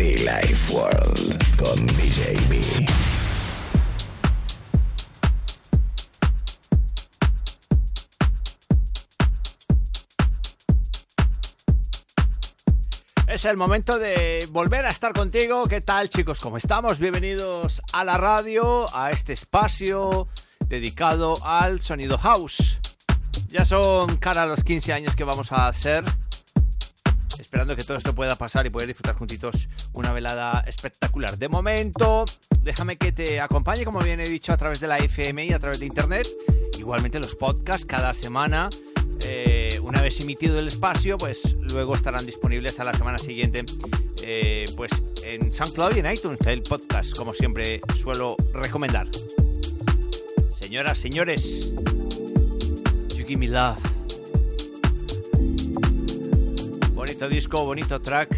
Life World con DJ B. Es el momento de volver a estar contigo. ¿Qué tal chicos? ¿Cómo estamos? Bienvenidos a la radio, a este espacio dedicado al sonido house. Ya son cara los 15 años que vamos a hacer. Esperando que todo esto pueda pasar y poder disfrutar juntitos una velada espectacular. De momento, déjame que te acompañe, como bien he dicho, a través de la FM y a través de internet. Igualmente los podcasts cada semana. Eh, una vez emitido el espacio, pues luego estarán disponibles a la semana siguiente, eh, pues en SoundCloud y en iTunes, el podcast, como siempre suelo recomendar. Señoras, señores, You Give Me Love. Bonito disco, bonito track.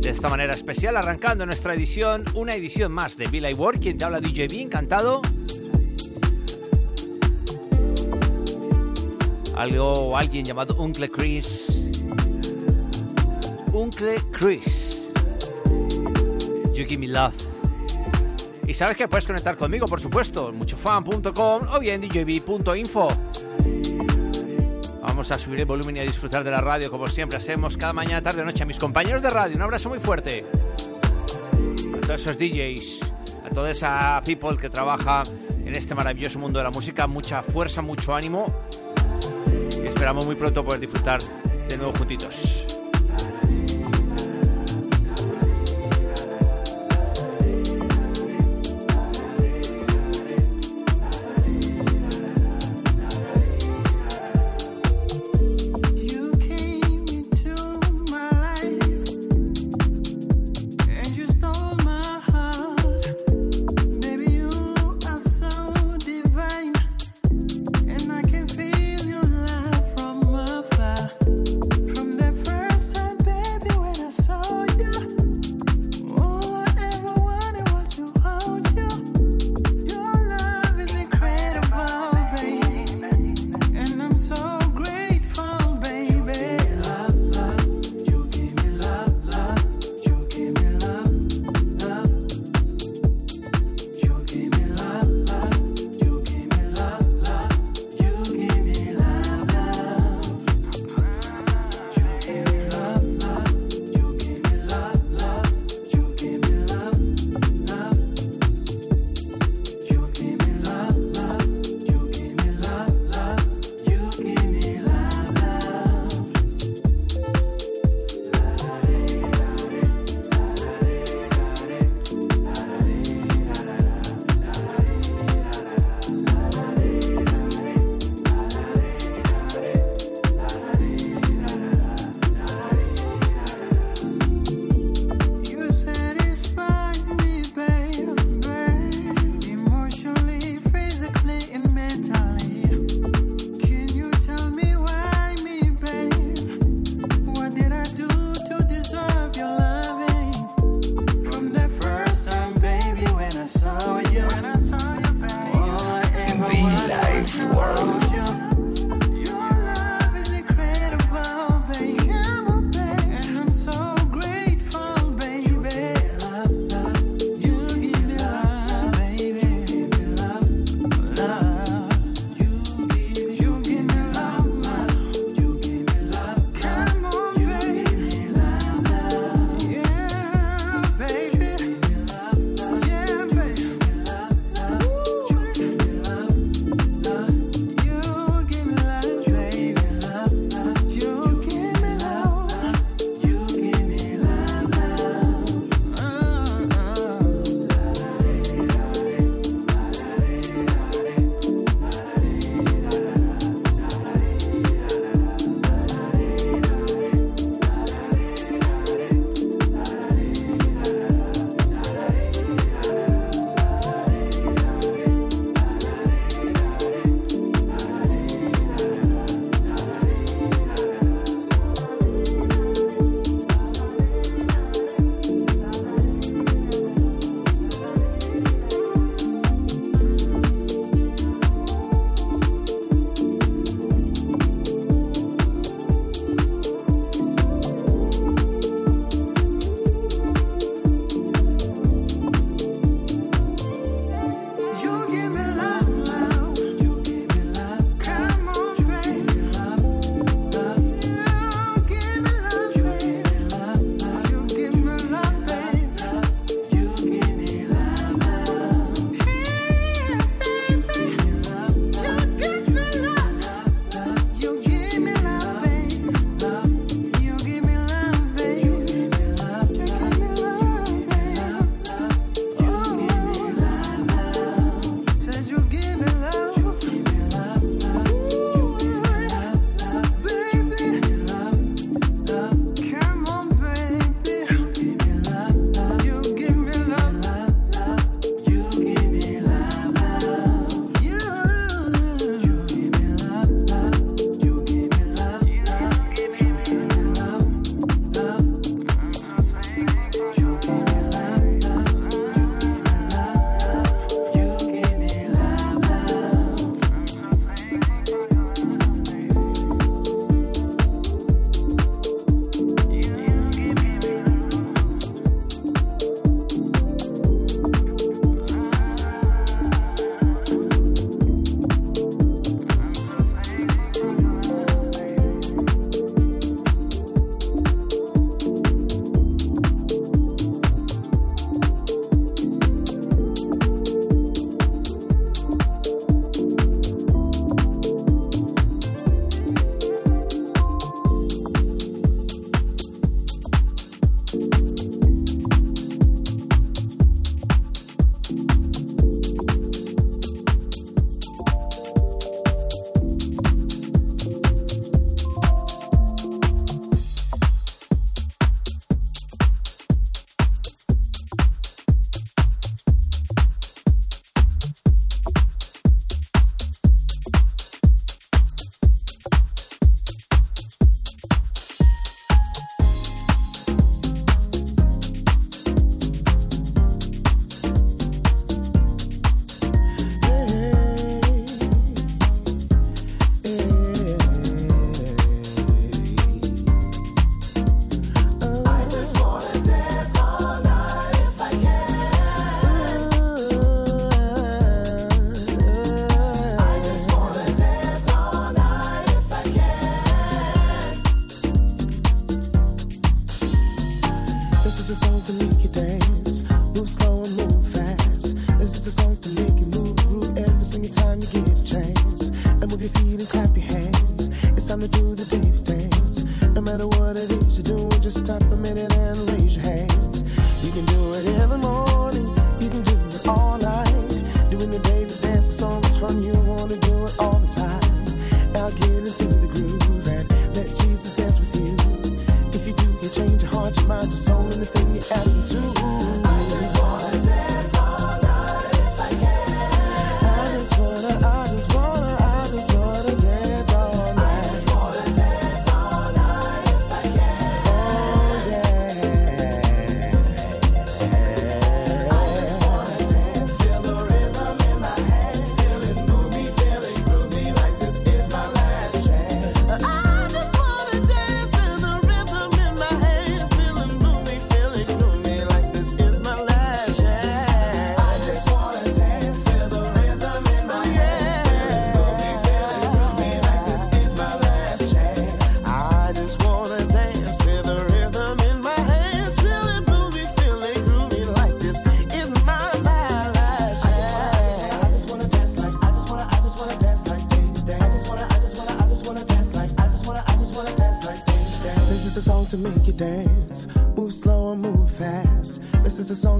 De esta manera especial, arrancando nuestra edición, una edición más de Billy Ward, quien te habla DJ B, encantado. Algo o alguien llamado Uncle Chris. Uncle Chris. You Give Me Love. Y sabes que puedes conectar conmigo, por supuesto, muchofan.com o bien djb.info. Vamos a subir el volumen y a disfrutar de la radio como siempre hacemos cada mañana, tarde o noche. A mis compañeros de radio, un abrazo muy fuerte. A todos esos DJs, a toda esa people que trabaja en este maravilloso mundo de la música, mucha fuerza, mucho ánimo. Y esperamos muy pronto poder disfrutar de nuevo juntitos.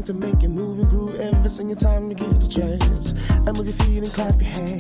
to make it move and groove every single time you get a chance. And move your feet and clap your hands.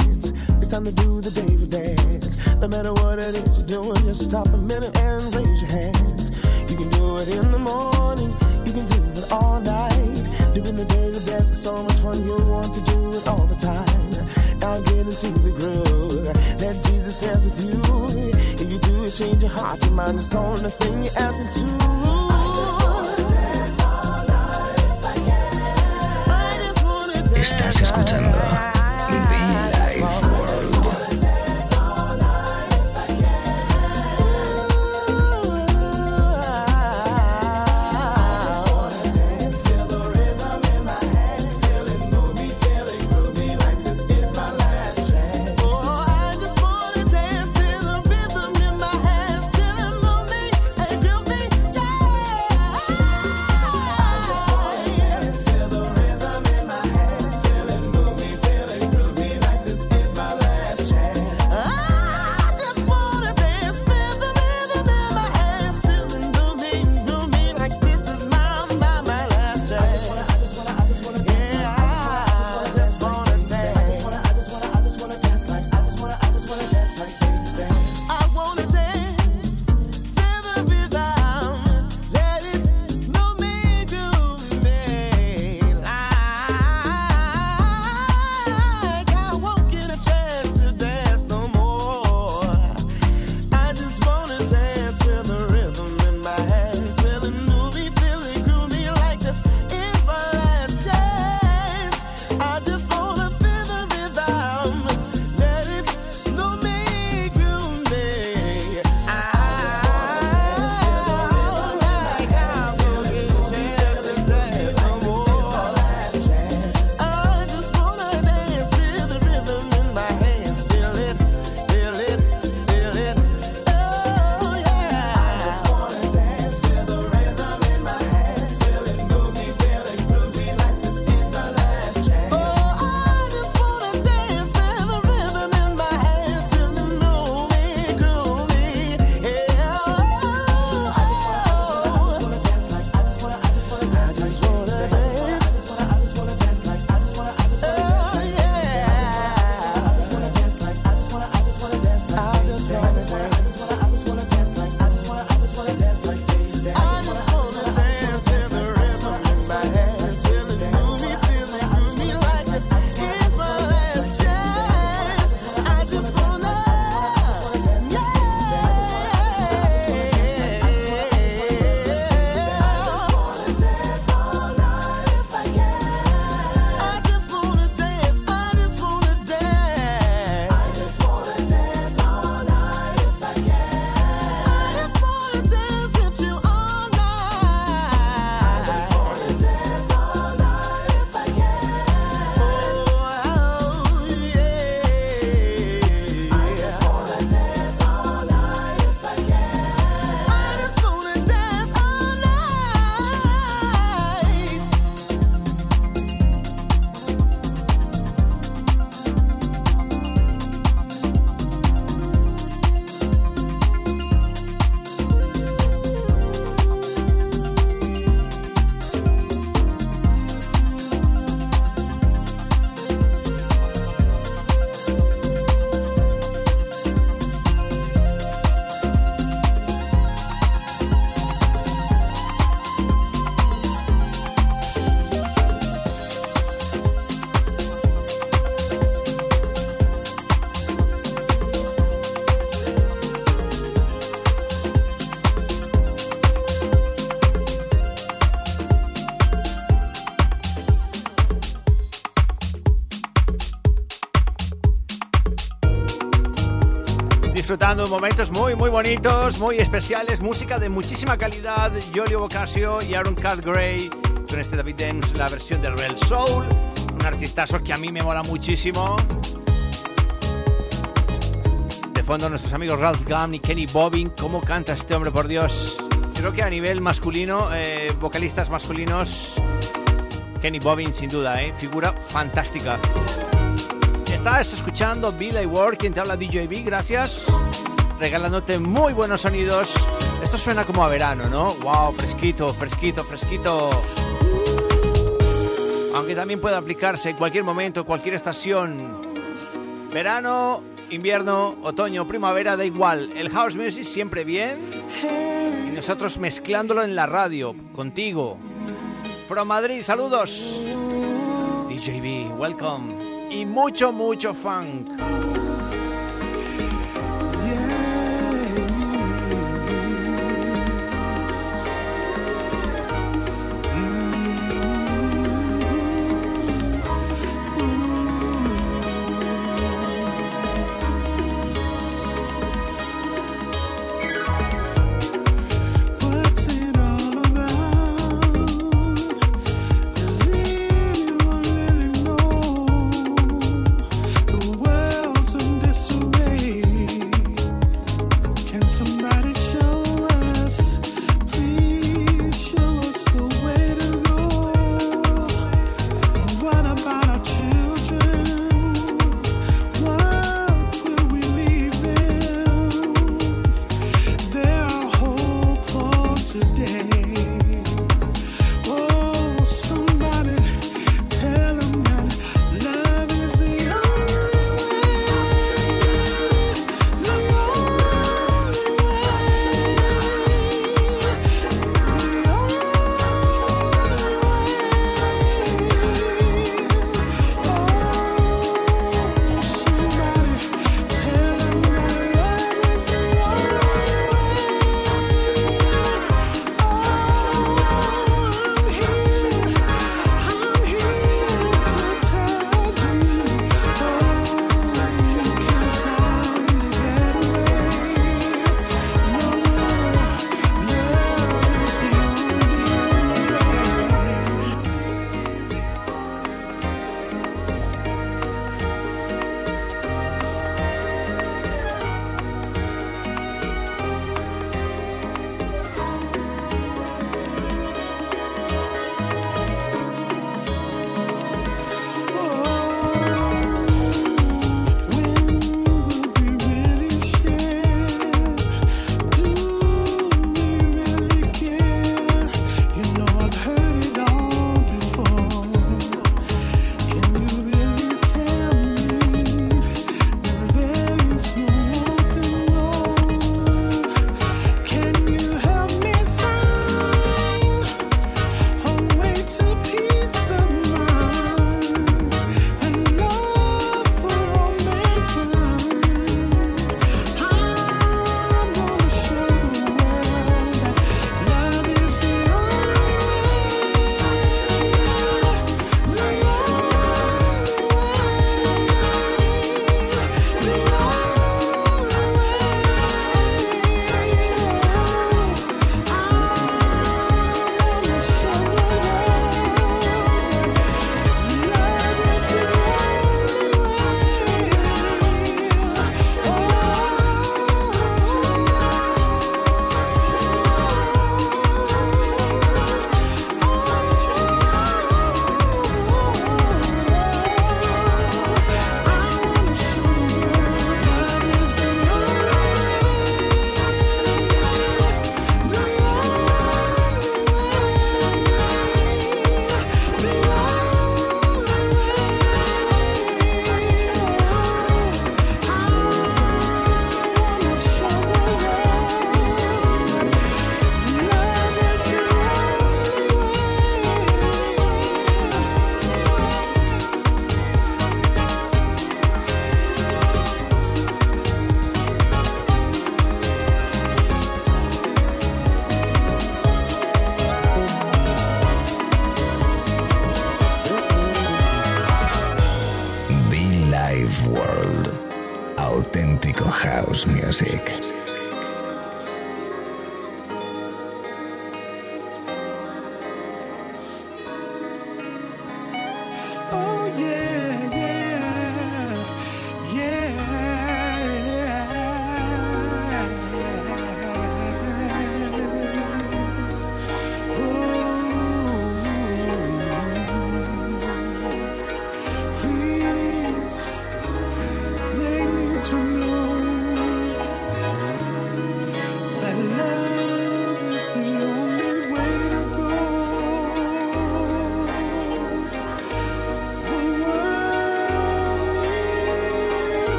Momentos muy, muy bonitos, muy especiales, música de muchísima calidad. Jolio Bocasio y Aaron Cat Gray con este David Dance, la versión de Real Soul, un artistazo que a mí me mola muchísimo. De fondo, nuestros amigos Ralph Gum y Kenny Bobbin. ¿Cómo canta este hombre, por Dios? Creo que a nivel masculino, eh, vocalistas masculinos, Kenny Bobbin, sin duda, eh, figura fantástica. Estás escuchando Billy Ward, quien te habla DJB, gracias. Regalándote muy buenos sonidos. Esto suena como a verano, ¿no? Wow, fresquito, fresquito, fresquito. Aunque también puede aplicarse en cualquier momento, cualquier estación. Verano, invierno, otoño, primavera, da igual. El house music siempre bien. Y nosotros mezclándolo en la radio, contigo. From Madrid, saludos. DJB, welcome y mucho, mucho funk.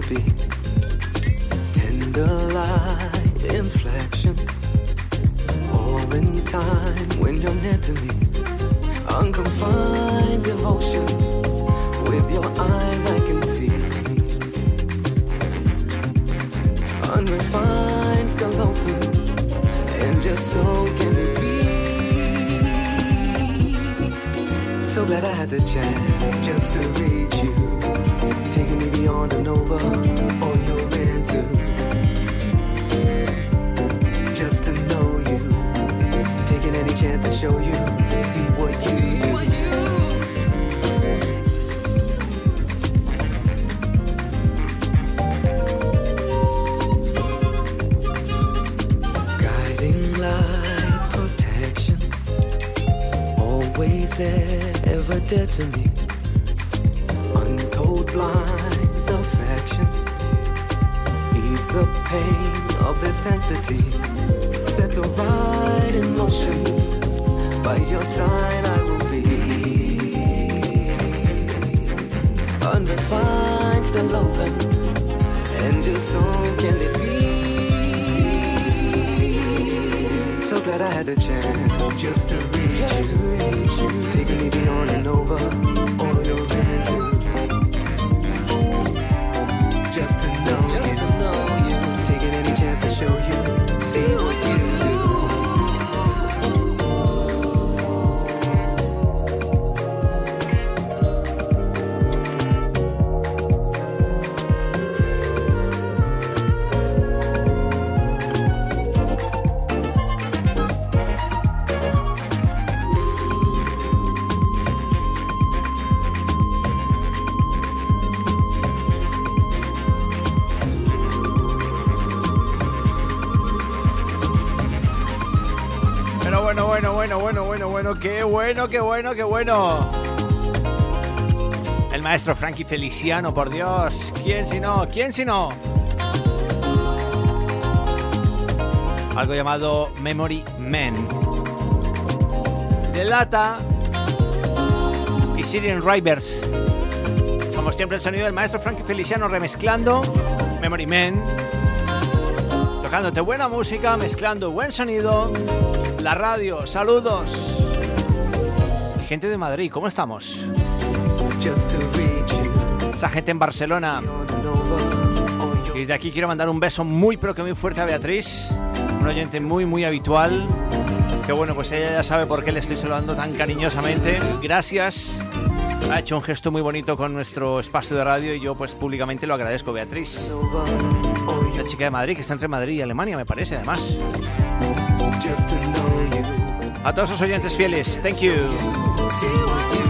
to be. Tender light inflection, all in time when you're near to me. Unconfined devotion, with your eyes I can see. Unrefined, still open, and just so can it be. So glad I had the chance just to be. Bueno, qué bueno, qué bueno. El maestro Frankie Feliciano, por Dios. ¿Quién si no? ¿Quién si no? Algo llamado Memory Man. De Lata y Syrian Rivers. Como siempre, el sonido del maestro Frankie Feliciano remezclando Memory Man. Tocándote buena música, mezclando buen sonido. La radio, saludos. Gente de Madrid, ¿cómo estamos? Esa gente en Barcelona. Y you're de aquí quiero mandar un beso muy pero que muy fuerte a Beatriz, un oyente muy muy habitual. Que bueno, pues ella ya sabe por qué le estoy saludando tan cariñosamente. Gracias. Ha hecho un gesto muy bonito con nuestro espacio de radio y yo pues públicamente lo agradezco, Beatriz. La chica de Madrid, que está entre Madrid y Alemania, me parece, además. A todos los oyentes fieles, thank you. See what you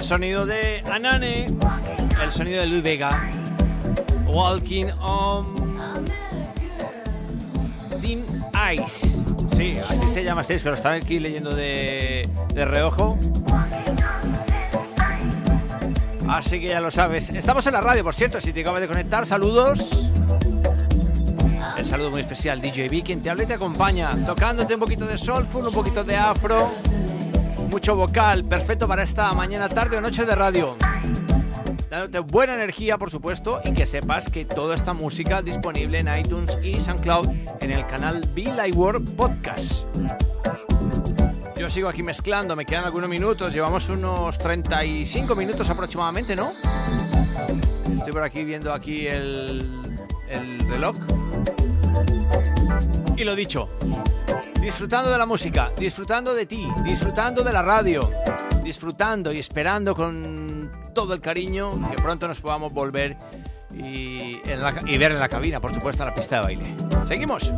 el sonido de Anane, el sonido de Luis Vega. Walking on Thin Ice. Sí, así se llama, estáis, pero están aquí leyendo de, de reojo. Así que ya lo sabes. Estamos en la radio, por cierto, si te acabas de conectar, saludos. El saludo muy especial, DJ B, quien te habla y te acompaña, tocándote un poquito de soulful, un poquito de afro, mucho vocal, perfecto para esta mañana, tarde o noche de radio. Dándote buena energía, por supuesto, y que sepas que toda esta música disponible en iTunes y SoundCloud en el canal Be Like World Podcast. Yo sigo aquí mezclando, me quedan algunos minutos, llevamos unos 35 minutos aproximadamente, ¿no? Estoy por aquí viendo aquí el, el reloj. Y lo dicho, disfrutando de la música, disfrutando de ti, disfrutando de la radio, disfrutando y esperando con todo el cariño que pronto nos podamos volver y, ver en la cabina, por supuesto, la pista de baile. Seguimos.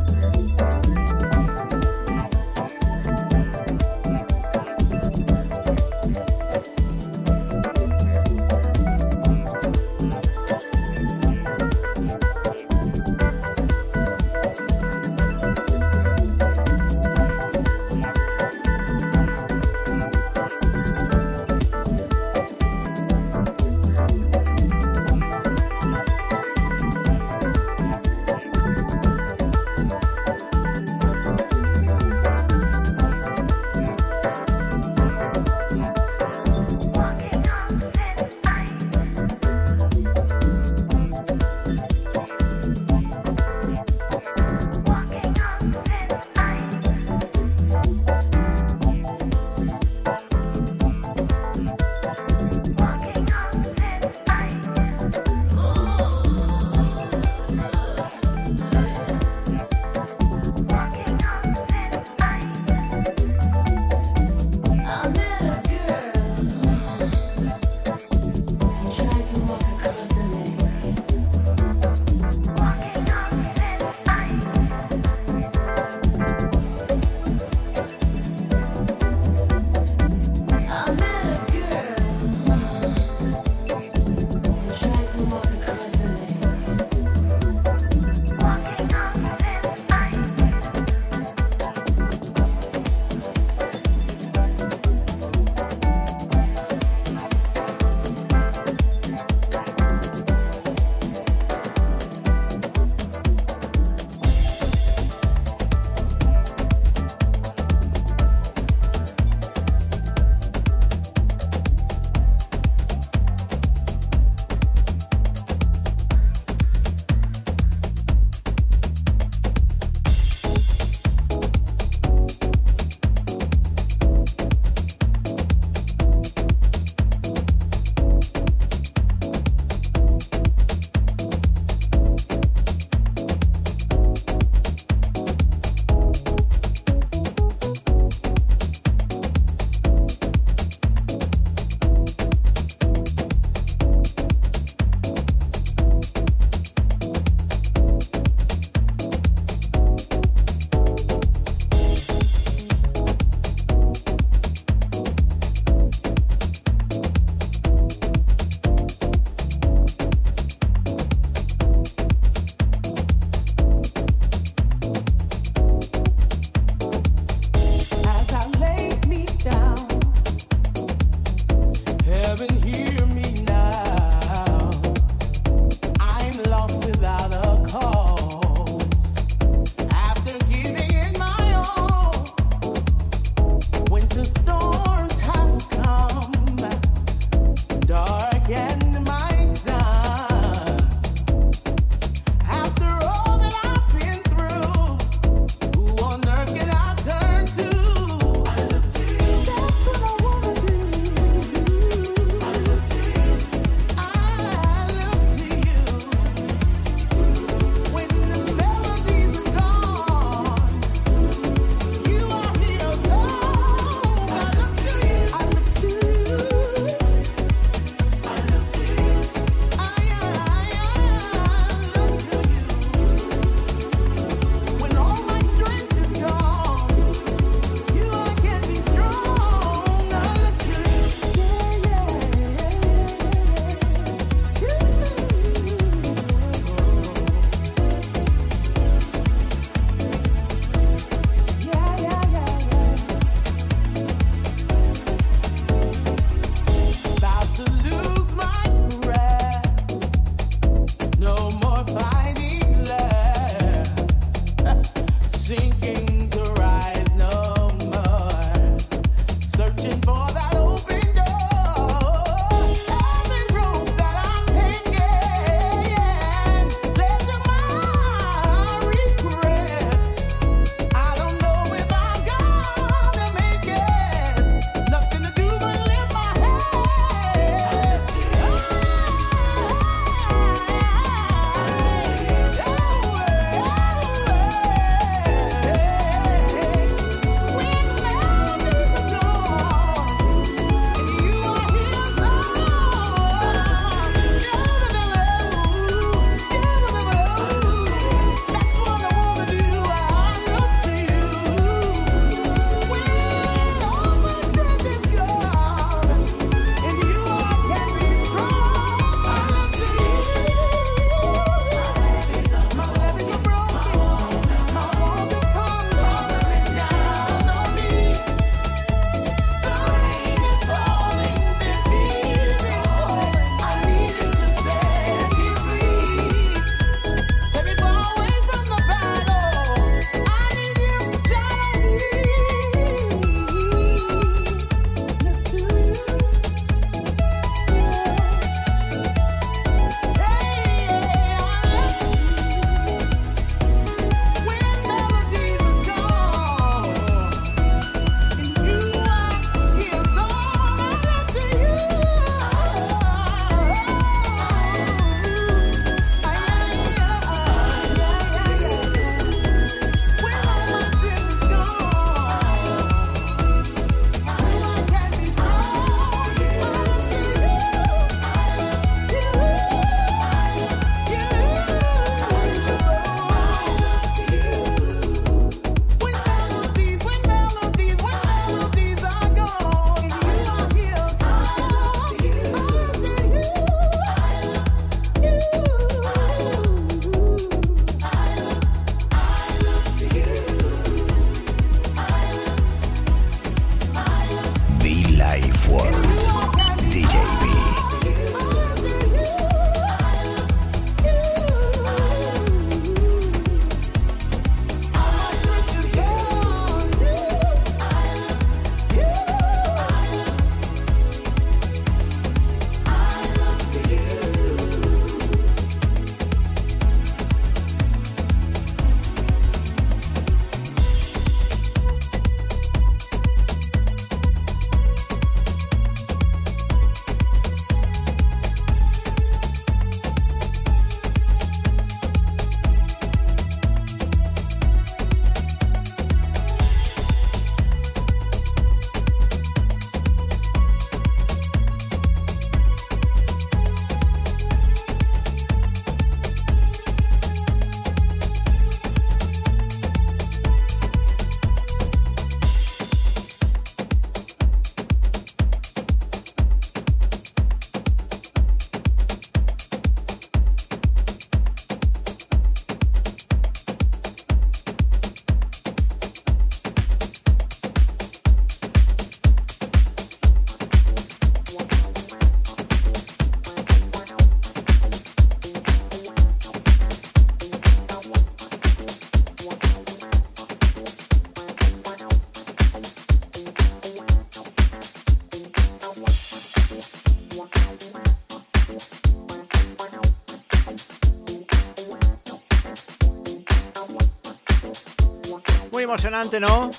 Impresionante, ¿no?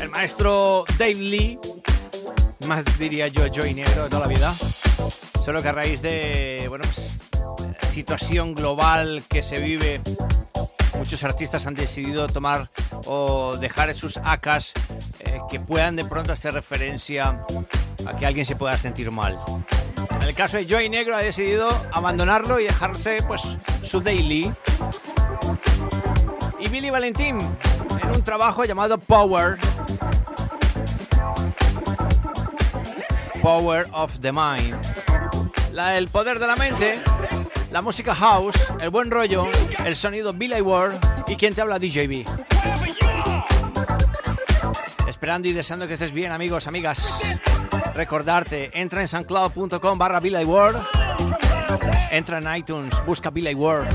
El maestro Dave Lee, más diría yo Joey Negro de toda la vida. Solo que a raíz de, bueno, pues, situación global que se vive, muchos artistas han decidido tomar o dejar sus acas eh, que puedan de pronto hacer referencia a que alguien se pueda sentir mal. En el caso de Joey Negro ha decidido abandonarlo y dejarse pues su daily. Y Billy Valentín un trabajo llamado Power. Power of the Mind. La, el poder de la mente, la música house, el buen rollo, el sonido Billy Ward y quien te habla DJB. Esperando y deseando que estés bien amigos, amigas. Recordarte, entra en soundcloud.com barra Billy Ward. Entra en iTunes, busca Billy Ward.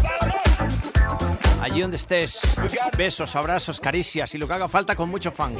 Allí donde estés, besos, abrazos, caricias y lo que haga falta con mucho funk.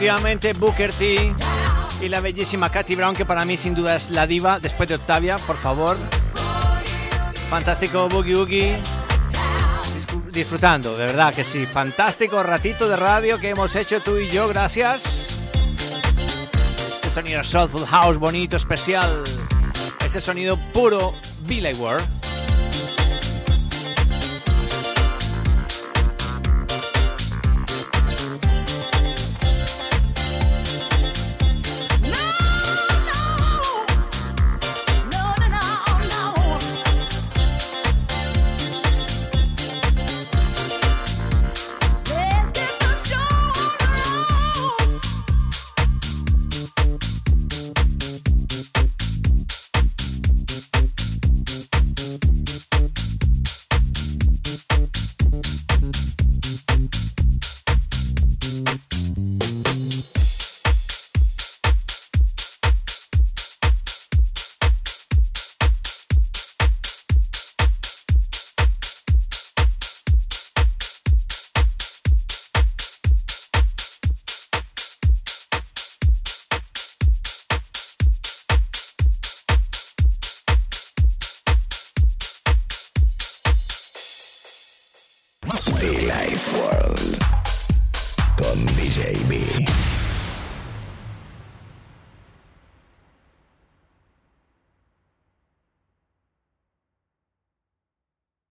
Definitivamente Booker T y la bellísima Katy Brown, que para mí sin duda es la diva después de Octavia, por favor. Fantástico Boogie. Disfr- Disfrutando, de verdad que sí. Fantástico ratito de radio que hemos hecho tú y yo, gracias. Este sonido Soulful House, bonito, especial. Ese sonido puro Billy World